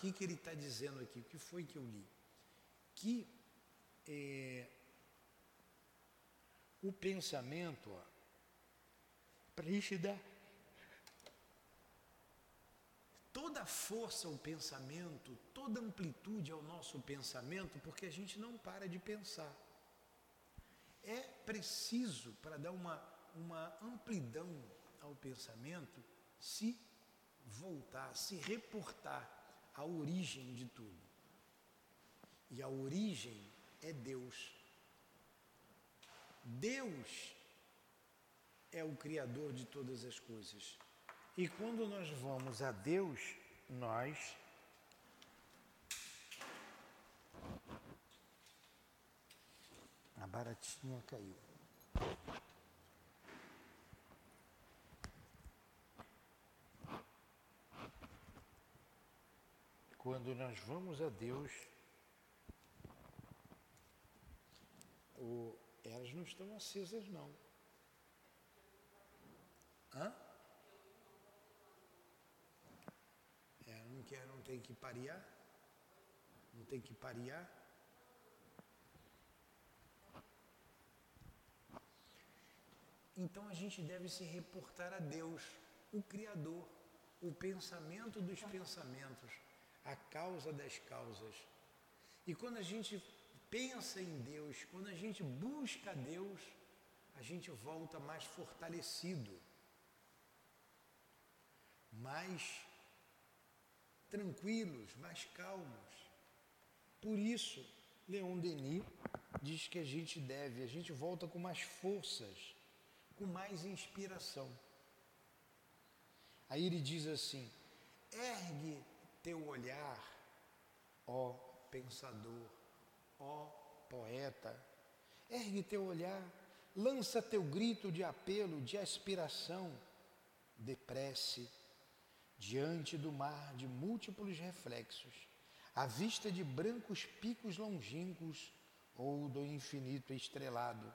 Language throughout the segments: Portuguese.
que, que ele está dizendo aqui? O que foi que eu li? Que é, o pensamento, para toda força ao pensamento, toda amplitude ao nosso pensamento, porque a gente não para de pensar. É preciso, para dar uma, uma amplidão ao pensamento, se voltar, se reportar à origem de tudo. E a origem é Deus. Deus é o Criador de todas as coisas. E quando nós vamos a Deus, nós a baratinha caiu. Quando nós vamos a Deus, o, elas não estão acesas não. Hã? não quer, não tem que parear? Não tem que parear? Então a gente deve se reportar a Deus, o Criador, o pensamento dos pensamentos, a causa das causas. E quando a gente pensa em Deus, quando a gente busca Deus, a gente volta mais fortalecido, mais tranquilos, mais calmos. Por isso, Leon Denis diz que a gente deve, a gente volta com mais forças, com mais inspiração. Aí ele diz assim: ergue teu olhar, ó pensador, ó poeta, ergue teu olhar, lança teu grito de apelo, de aspiração, de prece diante do mar de múltiplos reflexos, à vista de brancos picos longínquos ou do infinito estrelado.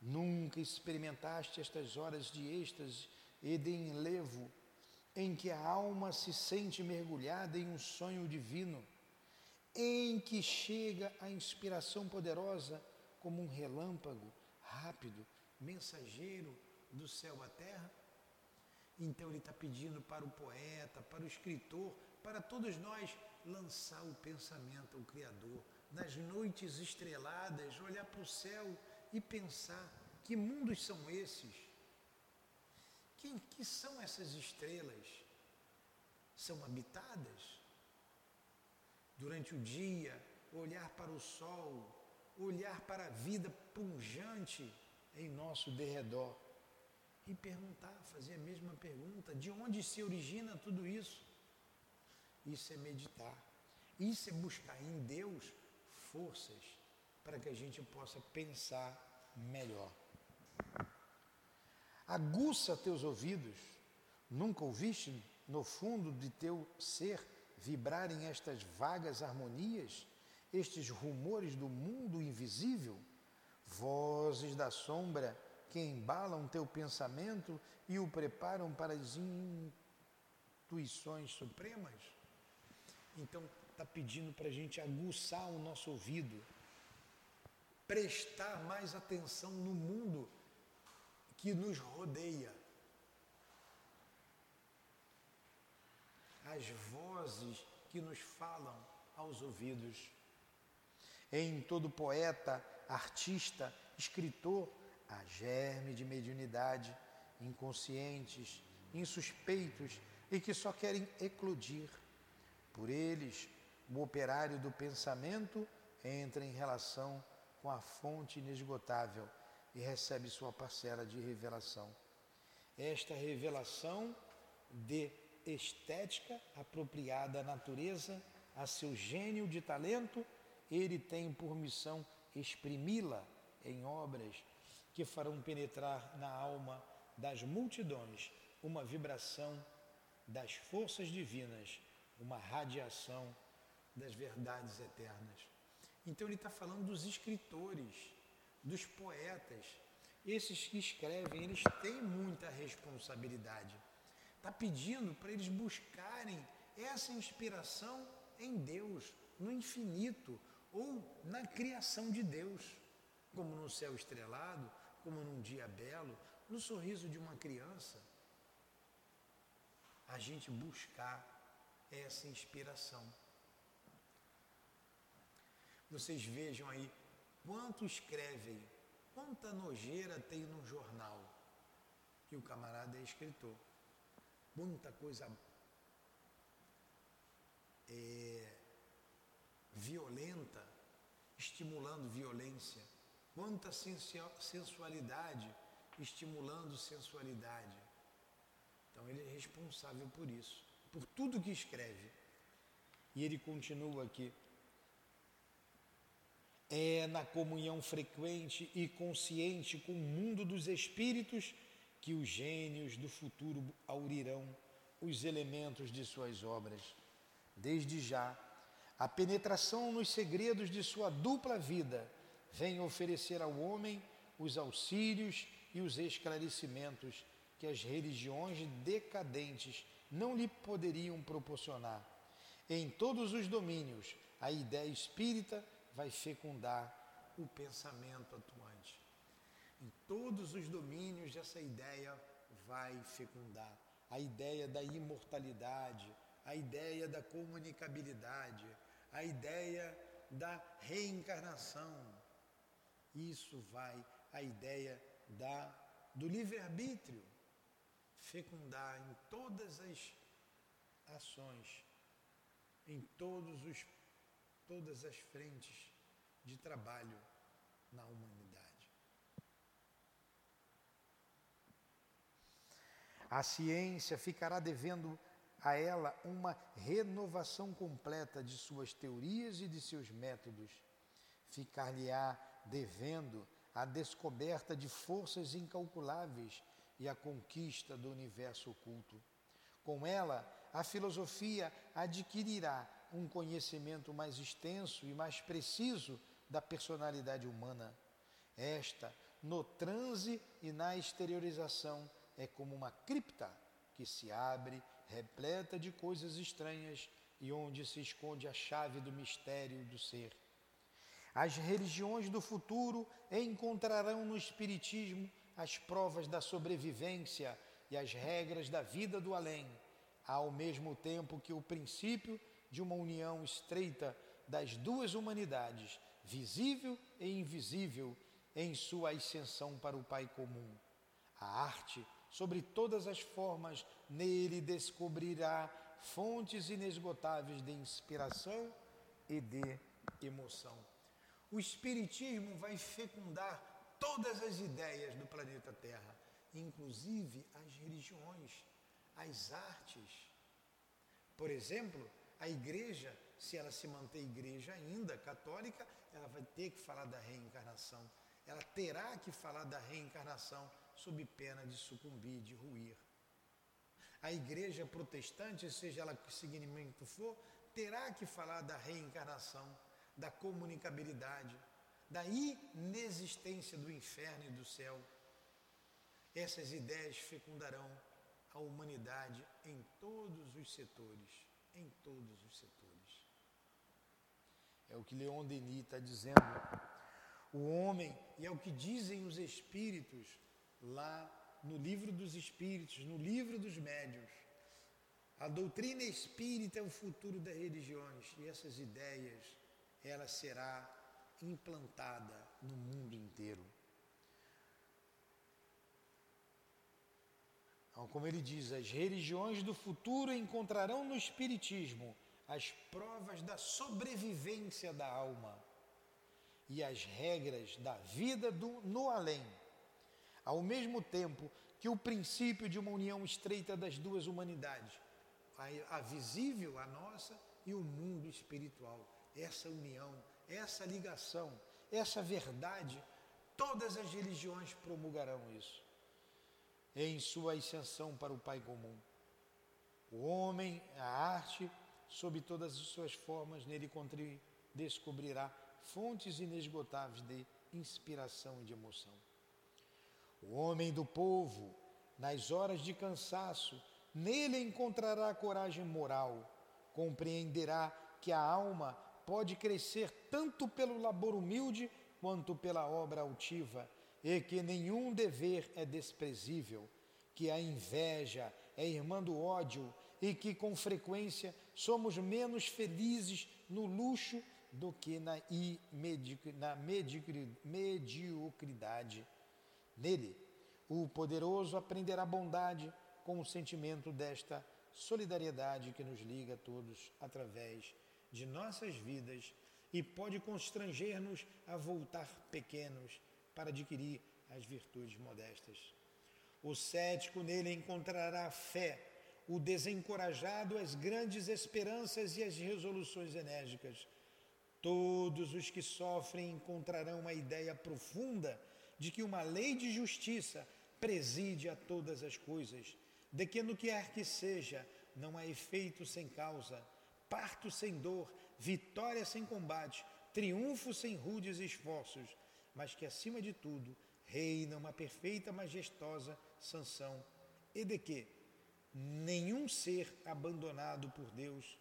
Nunca experimentaste estas horas de êxtase e de enlevo, em que a alma se sente mergulhada em um sonho divino, em que chega a inspiração poderosa como um relâmpago rápido, mensageiro do céu à terra? Então ele está pedindo para o poeta, para o escritor, para todos nós lançar o pensamento ao Criador, nas noites estreladas, olhar para o céu e pensar que mundos são esses? Quem que são essas estrelas? São habitadas? Durante o dia, olhar para o sol, olhar para a vida punjante em nosso derredor e perguntar, fazer a mesma pergunta: de onde se origina tudo isso? Isso é meditar. Isso é buscar em Deus forças para que a gente possa pensar melhor. Aguça teus ouvidos. Nunca ouviste no fundo de teu ser vibrarem estas vagas harmonias, estes rumores do mundo invisível, vozes da sombra que embalam teu pensamento e o preparam para as intuições supremas? Então, está pedindo para a gente aguçar o nosso ouvido, prestar mais atenção no mundo que nos rodeia. As vozes que nos falam aos ouvidos. Em todo poeta, artista, escritor, a germe de mediunidade, inconscientes, insuspeitos e que só querem eclodir. Por eles, o operário do pensamento entra em relação com a fonte inesgotável e recebe sua parcela de revelação. Esta revelação de estética apropriada à natureza, a seu gênio de talento, ele tem por missão exprimi-la em obras que farão penetrar na alma das multidões uma vibração das forças divinas, uma radiação das verdades eternas. Então ele está falando dos escritores, dos poetas. Esses que escrevem, eles têm muita responsabilidade. Está pedindo para eles buscarem essa inspiração em Deus, no infinito ou na criação de Deus, como no céu estrelado, como num dia belo, no sorriso de uma criança. A gente buscar essa inspiração. Vocês vejam aí quanto escrevem, quanta nojeira tem no jornal. E o camarada é escritor. Muita coisa é, violenta, estimulando violência. Quanta sensualidade, estimulando sensualidade. Então ele é responsável por isso, por tudo que escreve. E ele continua aqui. É na comunhão frequente e consciente com o mundo dos espíritos que os gênios do futuro aurirão os elementos de suas obras. Desde já, a penetração nos segredos de sua dupla vida vem oferecer ao homem os auxílios e os esclarecimentos que as religiões decadentes não lhe poderiam proporcionar. Em todos os domínios, a ideia espírita vai fecundar o pensamento atuante. Em todos os domínios essa ideia vai fecundar a ideia da imortalidade, a ideia da comunicabilidade, a ideia da reencarnação. Isso vai a ideia da do livre-arbítrio fecundar em todas as ações, em todos os todas as frentes de trabalho na humanidade. A ciência ficará devendo a ela uma renovação completa de suas teorias e de seus métodos. Ficar-lhe-á devendo a descoberta de forças incalculáveis e a conquista do universo oculto. Com ela, a filosofia adquirirá um conhecimento mais extenso e mais preciso da personalidade humana. Esta, no transe e na exteriorização, é como uma cripta que se abre, repleta de coisas estranhas e onde se esconde a chave do mistério do ser. As religiões do futuro encontrarão no Espiritismo as provas da sobrevivência e as regras da vida do além, ao mesmo tempo que o princípio de uma união estreita das duas humanidades, visível e invisível, em sua ascensão para o Pai comum. A arte, sobre todas as formas, nele descobrirá fontes inesgotáveis de inspiração e de emoção. O Espiritismo vai fecundar todas as ideias do planeta Terra, inclusive as religiões, as artes. Por exemplo, a igreja, se ela se manter igreja ainda católica, ela vai ter que falar da reencarnação. Ela terá que falar da reencarnação sob pena de sucumbir, de ruir. A igreja protestante, seja ela que segmento for, terá que falar da reencarnação, da comunicabilidade, da inexistência do inferno e do céu. Essas ideias fecundarão a humanidade em todos os setores em todos os setores. É o que Leon Denis está dizendo. O homem, e é o que dizem os espíritos lá no livro dos espíritos, no livro dos médios. A doutrina espírita é o futuro das religiões e essas ideias, ela será implantada no mundo inteiro. Então, como ele diz, as religiões do futuro encontrarão no Espiritismo as provas da sobrevivência da alma e as regras da vida do, no além, ao mesmo tempo que o princípio de uma união estreita das duas humanidades, a, a visível, a nossa, e o mundo espiritual. Essa união, essa ligação, essa verdade, todas as religiões promulgarão isso em sua ascensão para o Pai comum. O homem, a arte, sob todas as suas formas, nele descobrirá fontes inesgotáveis de inspiração e de emoção. O homem do povo, nas horas de cansaço, nele encontrará coragem moral, compreenderá que a alma pode crescer tanto pelo labor humilde quanto pela obra altiva, e que nenhum dever é desprezível, que a inveja é irmã do ódio e que com frequência somos menos felizes no luxo do que na, na mediocridade. Nele, o poderoso aprenderá bondade com o sentimento desta solidariedade que nos liga a todos através de nossas vidas e pode constranger-nos a voltar pequenos para adquirir as virtudes modestas. O cético nele encontrará fé, o desencorajado as grandes esperanças e as resoluções enérgicas. Todos os que sofrem encontrarão uma ideia profunda de que uma lei de justiça preside a todas as coisas, de que no que quer que seja, não há efeito sem causa, parto sem dor, vitória sem combate, triunfo sem rudes esforços, mas que acima de tudo reina uma perfeita majestosa sanção, e de que nenhum ser abandonado por Deus,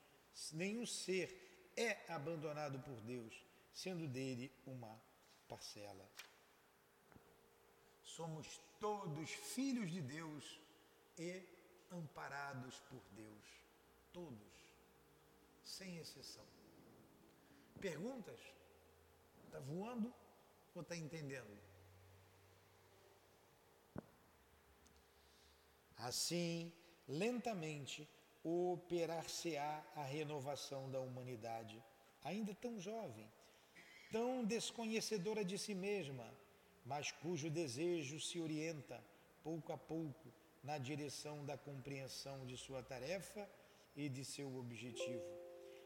nenhum ser é abandonado por Deus, sendo dele uma parcela. Somos todos filhos de Deus e amparados por Deus. Todos, sem exceção. Perguntas? Está voando ou está entendendo? Assim, lentamente, operar-se-á a renovação da humanidade, ainda tão jovem, tão desconhecedora de si mesma, mas cujo desejo se orienta, pouco a pouco, na direção da compreensão de sua tarefa e de seu objetivo,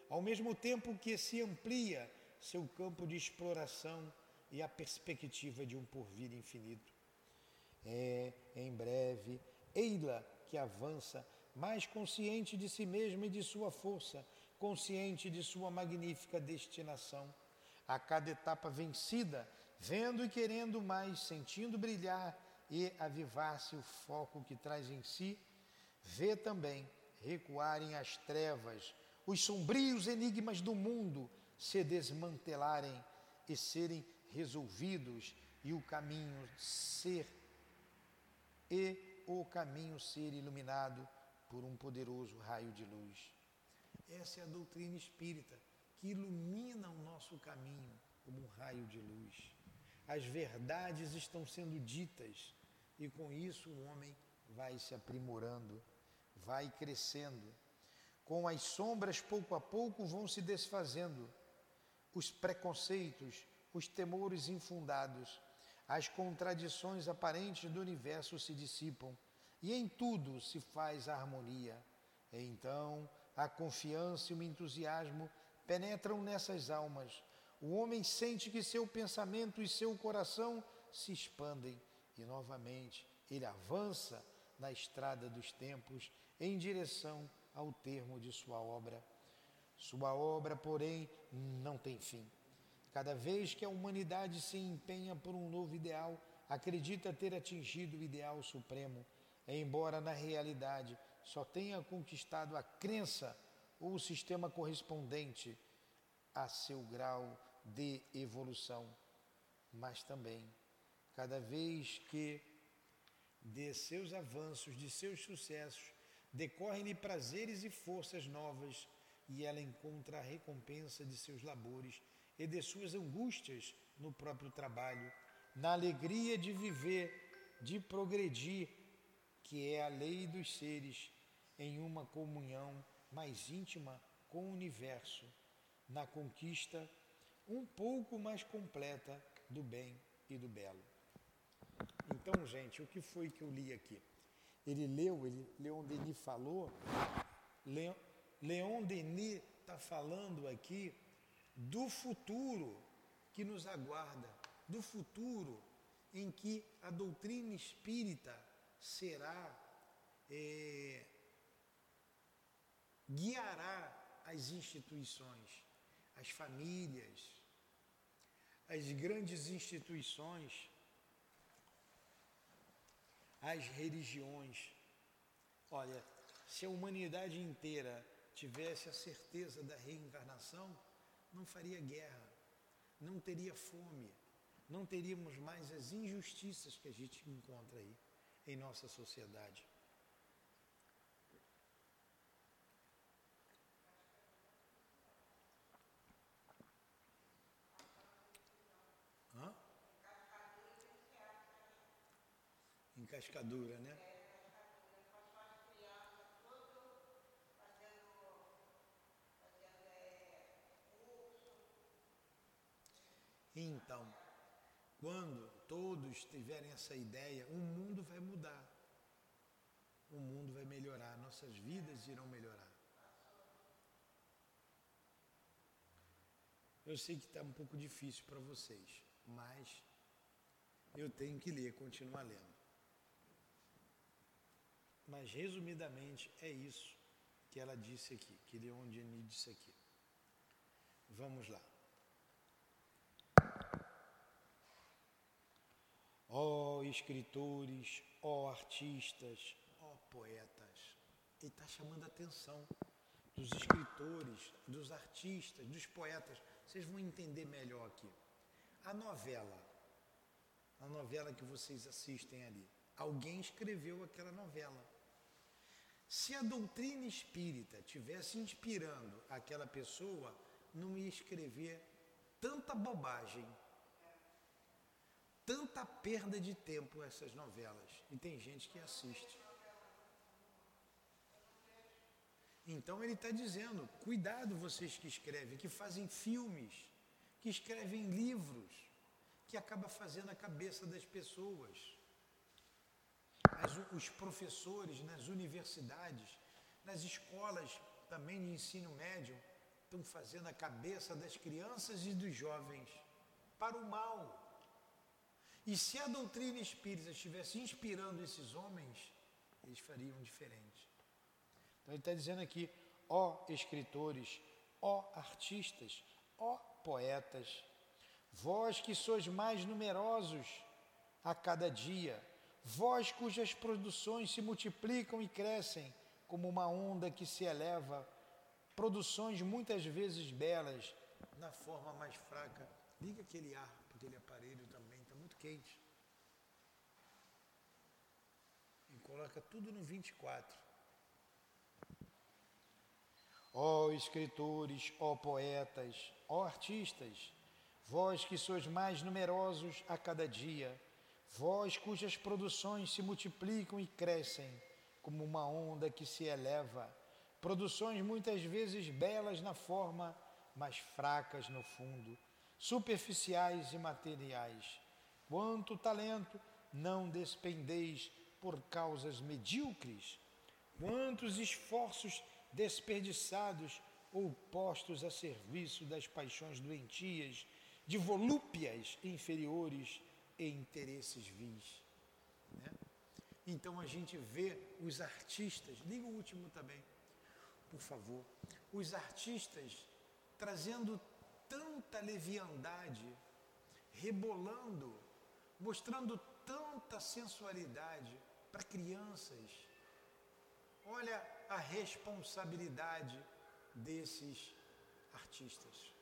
ao mesmo tempo que se amplia seu campo de exploração e a perspectiva de um porvir infinito. É, em breve, Eila que avança, mais consciente de si mesma e de sua força, consciente de sua magnífica destinação. A cada etapa vencida, vendo e querendo mais, sentindo brilhar e avivar-se o foco que traz em si, vê também recuarem as trevas, os sombrios enigmas do mundo se desmantelarem e serem resolvidos e o caminho ser e o caminho ser iluminado por um poderoso raio de luz. Essa é a doutrina espírita que ilumina o nosso caminho como um raio de luz. As verdades estão sendo ditas e com isso o homem vai se aprimorando, vai crescendo. Com as sombras, pouco a pouco, vão se desfazendo os preconceitos, os temores infundados, as contradições aparentes do universo se dissipam e em tudo se faz harmonia. Então, a confiança e o entusiasmo penetram nessas almas. O homem sente que seu pensamento e seu coração se expandem e novamente ele avança na estrada dos tempos em direção ao termo de sua obra. Sua obra, porém, não tem fim. Cada vez que a humanidade se empenha por um novo ideal, acredita ter atingido o ideal supremo, embora na realidade só tenha conquistado a crença ou o sistema correspondente a seu grau de evolução. Mas também, cada vez que de seus avanços, de seus sucessos, decorrem-lhe prazeres e forças novas, e ela encontra a recompensa de seus labores e de suas angústias no próprio trabalho, na alegria de viver, de progredir, que é a lei dos seres, em uma comunhão mais íntima com o universo, na conquista um pouco mais completa do bem e do belo. Então, gente, o que foi que eu li aqui? Ele leu, ele, Leon Denis falou, Leon, Leon Denis está falando aqui do futuro que nos aguarda, do futuro em que a doutrina espírita será, é, guiará as instituições, as famílias, as grandes instituições, as religiões. Olha, se a humanidade inteira tivesse a certeza da reencarnação, não faria guerra, não teria fome, não teríamos mais as injustiças que a gente encontra aí em nossa sociedade. Hã? Em cascadura, né? Então, quando todos tiverem essa ideia, o mundo vai mudar. O mundo vai melhorar, nossas vidas irão melhorar. Eu sei que está um pouco difícil para vocês, mas eu tenho que ler, continuar lendo. Mas resumidamente é isso que ela disse aqui, que Leon Denis disse aqui. Vamos lá. Ó oh, escritores, ó oh, artistas, ó oh, poetas. Ele está chamando a atenção dos escritores, dos artistas, dos poetas. Vocês vão entender melhor aqui. A novela, a novela que vocês assistem ali, alguém escreveu aquela novela. Se a doutrina espírita tivesse inspirando aquela pessoa, não ia escrever tanta bobagem tanta perda de tempo essas novelas. E tem gente que assiste. Então ele está dizendo: cuidado vocês que escrevem, que fazem filmes, que escrevem livros, que acaba fazendo a cabeça das pessoas. As, os professores nas universidades, nas escolas também de ensino médio, estão fazendo a cabeça das crianças e dos jovens para o mal. E se a doutrina espírita estivesse inspirando esses homens, eles fariam diferente. Então ele está dizendo aqui, ó escritores, ó artistas, ó poetas, vós que sois mais numerosos a cada dia, vós cujas produções se multiplicam e crescem como uma onda que se eleva, produções muitas vezes belas, na forma mais fraca. Liga aquele ar, aquele aparelho também quente. E coloca tudo no 24. Ó oh, escritores, ó oh, poetas, ó oh, artistas, vós que sois mais numerosos a cada dia, vós cujas produções se multiplicam e crescem como uma onda que se eleva, produções muitas vezes belas na forma, mas fracas no fundo, superficiais e materiais, Quanto talento não despendeis por causas medíocres? Quantos esforços desperdiçados ou postos a serviço das paixões doentias, de volúpias inferiores e interesses vis? Né? Então a gente vê os artistas, liga o último também, por favor, os artistas trazendo tanta leviandade, rebolando mostrando tanta sensualidade para crianças. Olha a responsabilidade desses artistas.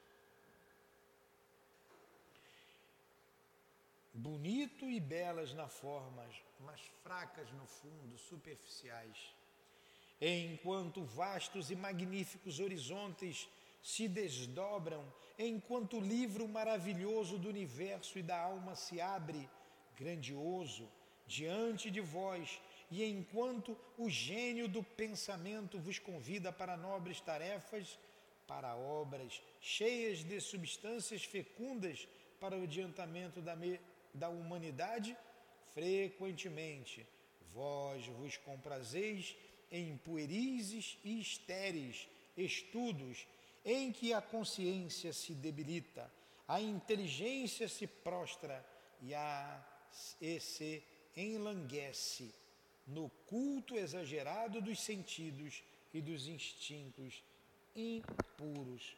Bonito e belas na forma, mas fracas no fundo, superficiais. Enquanto vastos e magníficos horizontes se desdobram enquanto o livro maravilhoso do universo e da alma se abre, grandioso, diante de vós, e enquanto o gênio do pensamento vos convida para nobres tarefas, para obras cheias de substâncias fecundas para o adiantamento da, da humanidade, frequentemente vós vos comprazeis em puerizes e estéreis estudos em que a consciência se debilita, a inteligência se prostra e, a, e se enlanguece no culto exagerado dos sentidos e dos instintos impuros.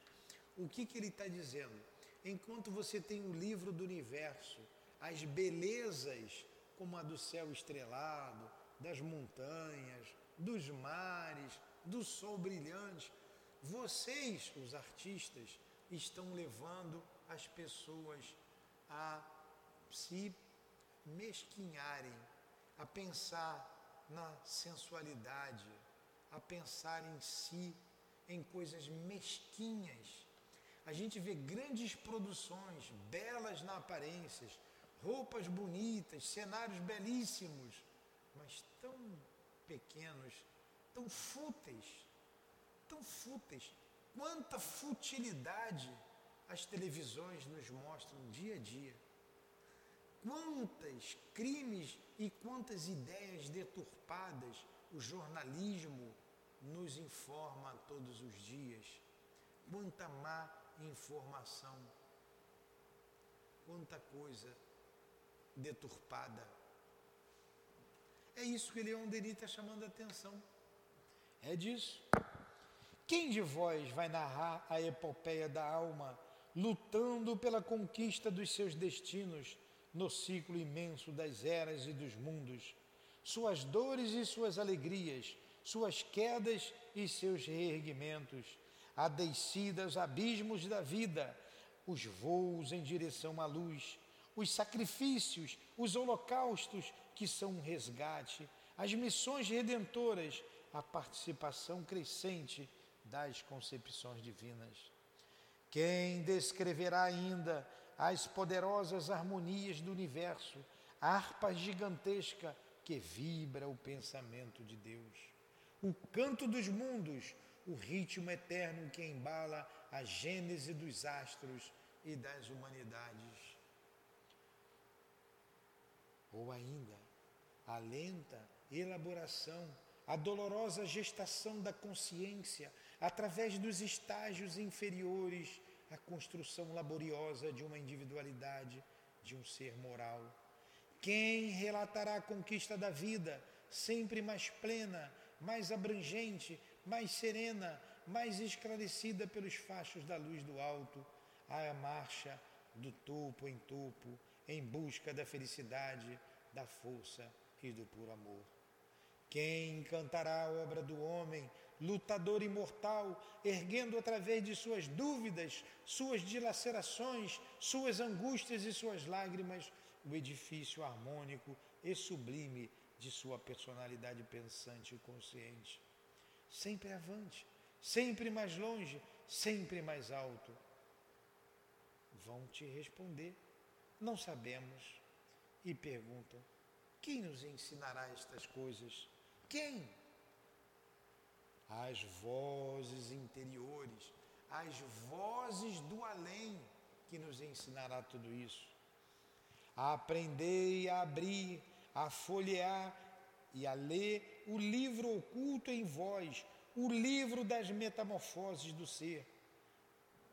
O que, que ele está dizendo? Enquanto você tem o livro do universo, as belezas como a do céu estrelado, das montanhas, dos mares, do sol brilhante, vocês, os artistas, estão levando as pessoas a se mesquinharem, a pensar na sensualidade, a pensar em si, em coisas mesquinhas. A gente vê grandes produções, belas na aparência, roupas bonitas, cenários belíssimos, mas tão pequenos, tão fúteis, tão fúteis. Quanta futilidade as televisões nos mostram dia a dia. Quantos crimes e quantas ideias deturpadas o jornalismo nos informa todos os dias. Quanta má informação, quanta coisa deturpada. É isso que Leon Denis está chamando a atenção. É disso. Quem de vós vai narrar a epopeia da alma, lutando pela conquista dos seus destinos no ciclo imenso das eras e dos mundos, suas dores e suas alegrias, suas quedas e seus reerguimentos, a descida aos abismos da vida, os voos em direção à luz, os sacrifícios, os holocaustos que são um resgate, as missões redentoras, a participação crescente das concepções divinas. Quem descreverá ainda as poderosas harmonias do universo, a harpa gigantesca que vibra o pensamento de Deus, o canto dos mundos, o ritmo eterno que embala a gênese dos astros e das humanidades. Ou ainda, a lenta elaboração, a dolorosa gestação da consciência, através dos estágios inferiores, a construção laboriosa de uma individualidade, de um ser moral. Quem relatará a conquista da vida, sempre mais plena, mais abrangente, mais serena, mais esclarecida pelos fachos da luz do alto, a marcha do topo em topo, em busca da felicidade, da força e do puro amor. Quem cantará a obra do homem, lutador imortal, erguendo através de suas dúvidas, suas dilacerações, suas angústias e suas lágrimas, o edifício harmônico e sublime de sua personalidade pensante e consciente. Sempre avante, sempre mais longe, sempre mais alto. Vão te responder, não sabemos, e perguntam: quem nos ensinará estas coisas? Quem? As vozes interiores, as vozes do além que nos ensinará tudo isso. A aprender a abrir, a folhear e a ler o livro oculto em vós, o livro das metamorfoses do ser.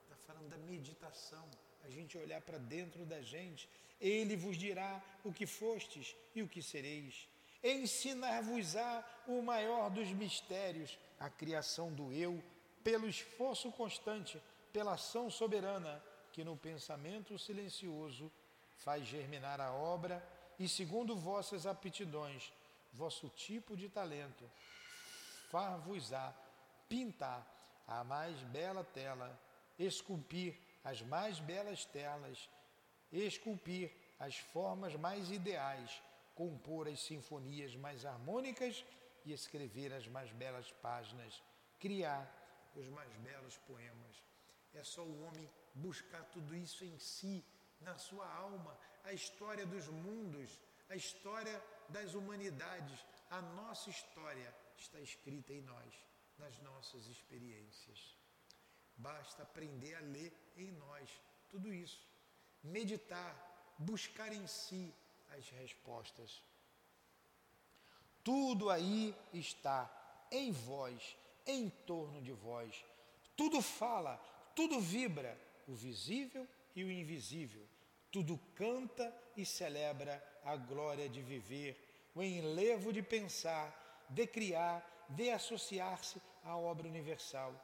Está falando da meditação, a gente olhar para dentro da gente. Ele vos dirá o que fostes e o que sereis ensinar-vos-á o maior dos mistérios, a criação do eu, pelo esforço constante, pela ação soberana, que no pensamento silencioso faz germinar a obra e, segundo vossas aptidões, vosso tipo de talento, far-vos-á pintar a mais bela tela, esculpir as mais belas telas, esculpir as formas mais ideais, compor as sinfonias mais harmônicas e escrever as mais belas páginas, criar os mais belos poemas. É só o homem buscar tudo isso em si, na sua alma, a história dos mundos, a história das humanidades, a nossa história está escrita em nós, nas nossas experiências. Basta aprender a ler em nós tudo isso, meditar, buscar em si as respostas. Tudo aí está em vós, em torno de vós. Tudo fala, tudo vibra, o visível e o invisível. Tudo canta e celebra a glória de viver, o enlevo de pensar, de criar, de associar-se à obra universal.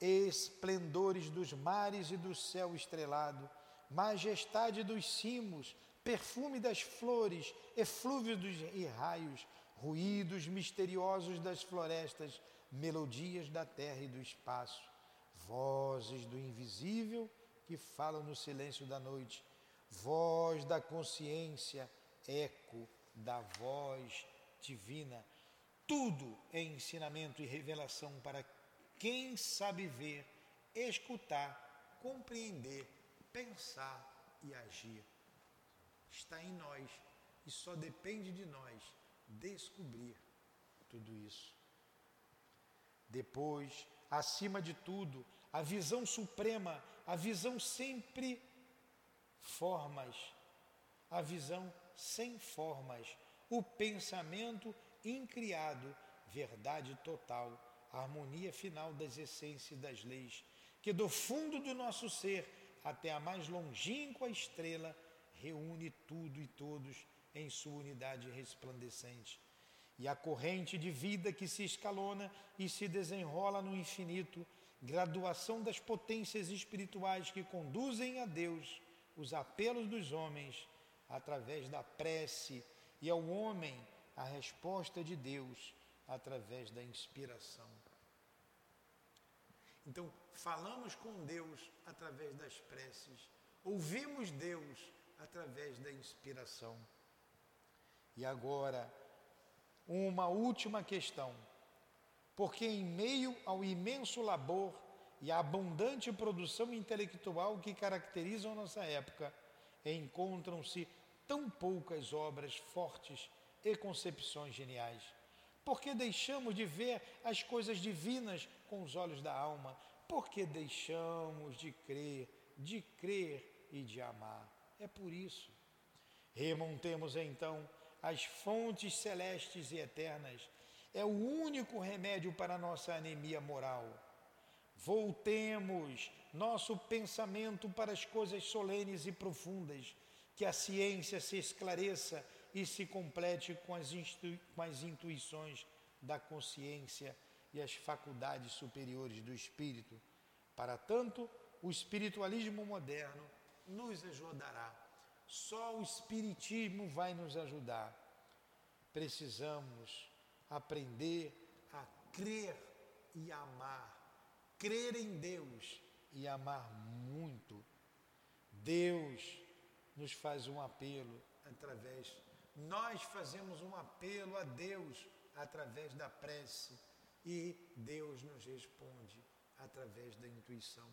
Esplendores dos mares e do céu estrelado, majestade dos cimos, perfume das flores, eflúvio dos e raios, ruídos misteriosos das florestas, melodias da terra e do espaço, vozes do invisível que falam no silêncio da noite, voz da consciência, eco da voz divina. Tudo é ensinamento e revelação para quem sabe ver, escutar, compreender, pensar e agir. Está em nós e só depende de nós descobrir tudo isso. Depois, acima de tudo, a visão suprema, a visão sempre formas, a visão sem formas, o pensamento incriado, verdade total, harmonia final das essências das leis, que do fundo do nosso ser até a mais longínqua estrela reúne tudo e todos em sua unidade resplandecente e a corrente de vida que se escalona e se desenrola no infinito, graduação das potências espirituais que conduzem a Deus os apelos dos homens através da prece e ao homem a resposta de Deus através da inspiração. Então, falamos com Deus através das preces, ouvimos Deus através da inspiração. E agora, uma última questão. Porque, em meio ao imenso labor e à abundante produção intelectual que caracterizam nossa época, encontram-se tão poucas obras fortes e concepções geniais. Porque deixamos de ver as coisas divinas com os olhos da alma? Porque deixamos de crer, de crer e de amar. É por isso. Remontemos então as fontes celestes e eternas, é o único remédio para nossa anemia moral. Voltemos nosso pensamento para as coisas solenes e profundas, que a ciência se esclareça e se complete com as, com as intuições da consciência e as faculdades superiores do espírito. Para tanto, o espiritualismo moderno nos ajudará só o Espiritismo vai nos ajudar. Precisamos aprender a crer e amar. Crer em Deus e amar muito. Deus nos faz um apelo através. Nós fazemos um apelo a Deus através da prece e Deus nos responde através da intuição.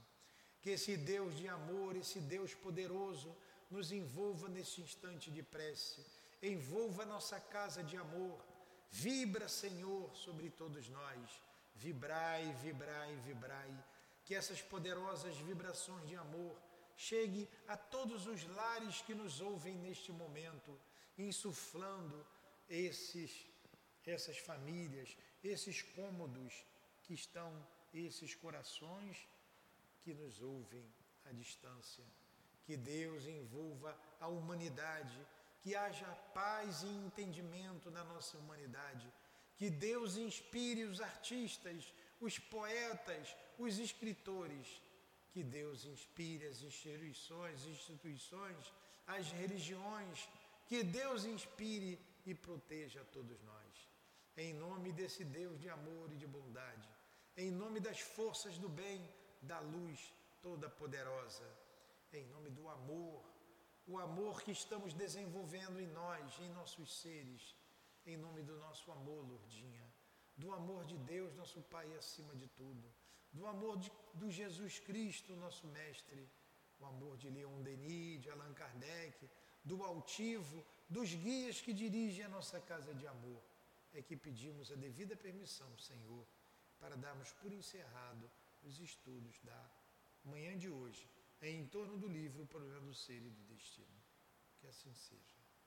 Que esse Deus de amor, esse Deus poderoso, nos envolva nesse instante de prece, envolva nossa casa de amor. Vibra, Senhor, sobre todos nós. Vibrai, vibrai, vibrai. Que essas poderosas vibrações de amor chegue a todos os lares que nos ouvem neste momento, insuflando esses essas famílias, esses cômodos que estão, esses corações que nos ouvem à distância que Deus envolva a humanidade, que haja paz e entendimento na nossa humanidade, que Deus inspire os artistas, os poetas, os escritores, que Deus inspire as instituições, instituições, as religiões, que Deus inspire e proteja a todos nós. Em nome desse Deus de amor e de bondade, em nome das forças do bem, da luz toda poderosa em nome do amor, o amor que estamos desenvolvendo em nós, em nossos seres, em nome do nosso amor, Lourdinha, do amor de Deus, nosso Pai acima de tudo, do amor de, do Jesus Cristo, nosso Mestre, o amor de Leon Denis, de Allan Kardec, do altivo, dos guias que dirigem a nossa casa de amor, é que pedimos a devida permissão, Senhor, para darmos por encerrado os estudos da manhã de hoje em torno do livro O Problema do Ser e do Destino. Que assim seja.